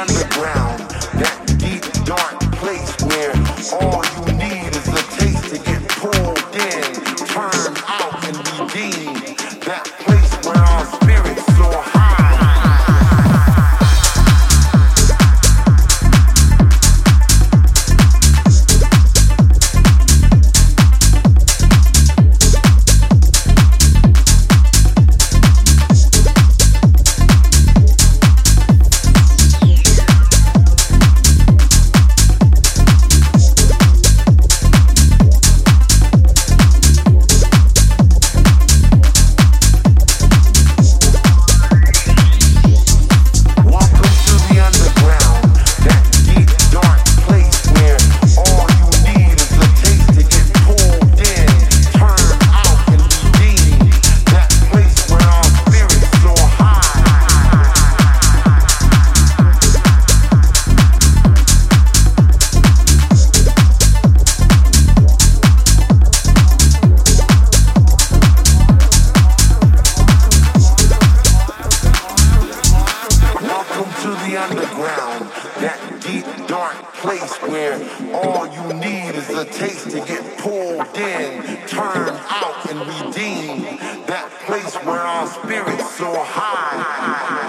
underground, that deep, dark place where all you need is a taste to get pulled in, turned out, and redeemed. That pulled in, turned out, and redeemed. That place where our spirits soar high.